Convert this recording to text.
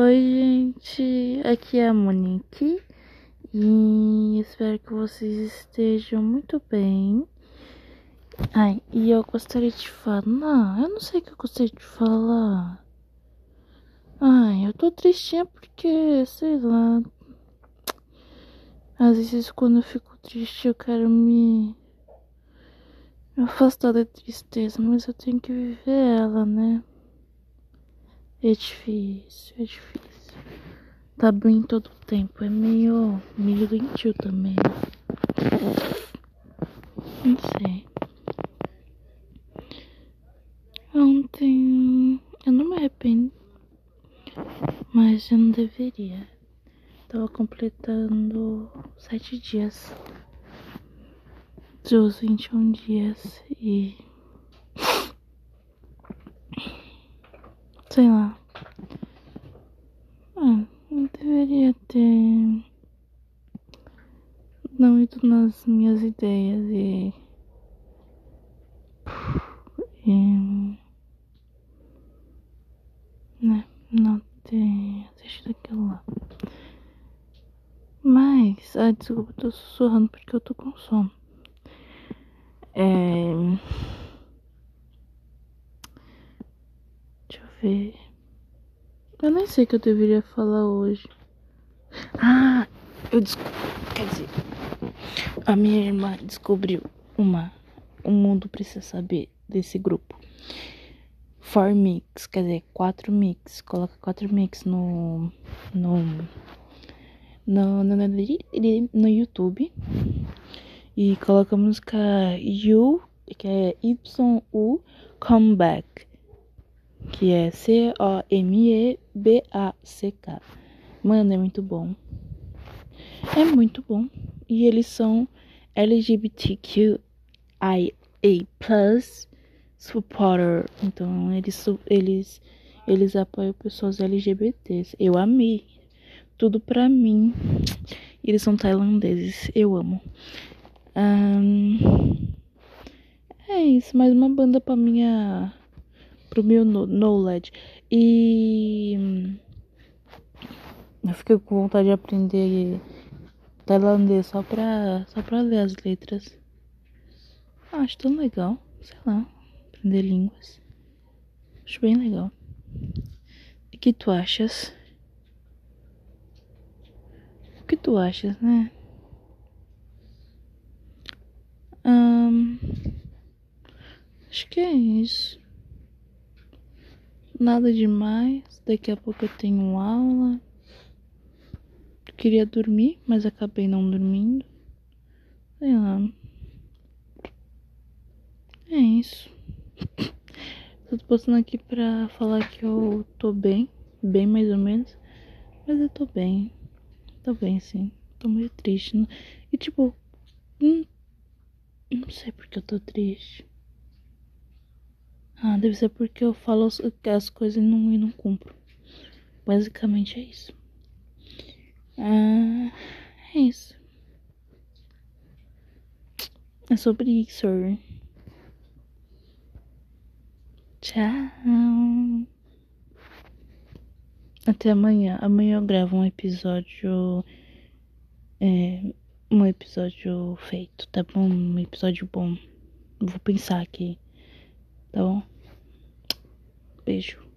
Oi, gente, aqui é a Monique e espero que vocês estejam muito bem. Ai, e eu gostaria de falar, eu não sei o que eu gostaria de falar. Ai, eu tô tristinha porque, sei lá. Às vezes quando eu fico triste eu quero me, afastar da tristeza, mas eu tenho que viver ela, né? É difícil, é difícil. Tá bem todo o tempo. É meio, meio doentio também. Não sei. Ontem eu não me arrependo. Mas eu não deveria. Tava completando sete dias. Dos 21 dias e sei lá. Ah, eu deveria ter não ido nas minhas ideias e, e né, não ter assistido aquilo lá. Mas, ah, desculpa, eu tô sussurrando porque eu tô com sono. É. ver. Eu nem sei o que eu deveria falar hoje. Ah, eu descobri. Quer dizer, a minha irmã descobriu uma. O mundo precisa saber desse grupo. Four mix, quer dizer, quatro mix. Coloca quatro mix no. No. No, no, no, no YouTube. E coloca a música You, que é Y-U Comeback que é C-O-M-E-B-A-C-K. Mano, é muito bom. É muito bom. E eles são LGBTQIA plus supporter. Então, eles, eles, eles apoiam pessoas LGBTs. Eu amei. Tudo pra mim. Eles são tailandeses. Eu amo. Um, é isso. Mais uma banda pra minha pro meu knowledge. E eu fiquei com vontade de aprender tailandês só pra, só pra ler as letras. Ah, acho tão legal, sei lá, aprender línguas. Acho bem legal. E que tu achas? O que tu achas, né? Um, acho que é isso. Nada demais. Daqui a pouco eu tenho aula. queria dormir, mas acabei não dormindo. Sei lá. É isso. Tô postando aqui pra falar que eu tô bem. Bem mais ou menos. Mas eu tô bem. Tô bem, sim. Tô muito triste. Né? E tipo. Hum, não sei porque eu tô triste. Ah, deve ser porque eu falo as coisas e não, e não cumpro. Basicamente é isso. Ah, é isso. É sobre isso. Tchau. Até amanhã. Amanhã eu gravo um episódio. É, um episódio feito, tá bom? Um episódio bom. Vou pensar aqui. Tá bom? Beijo.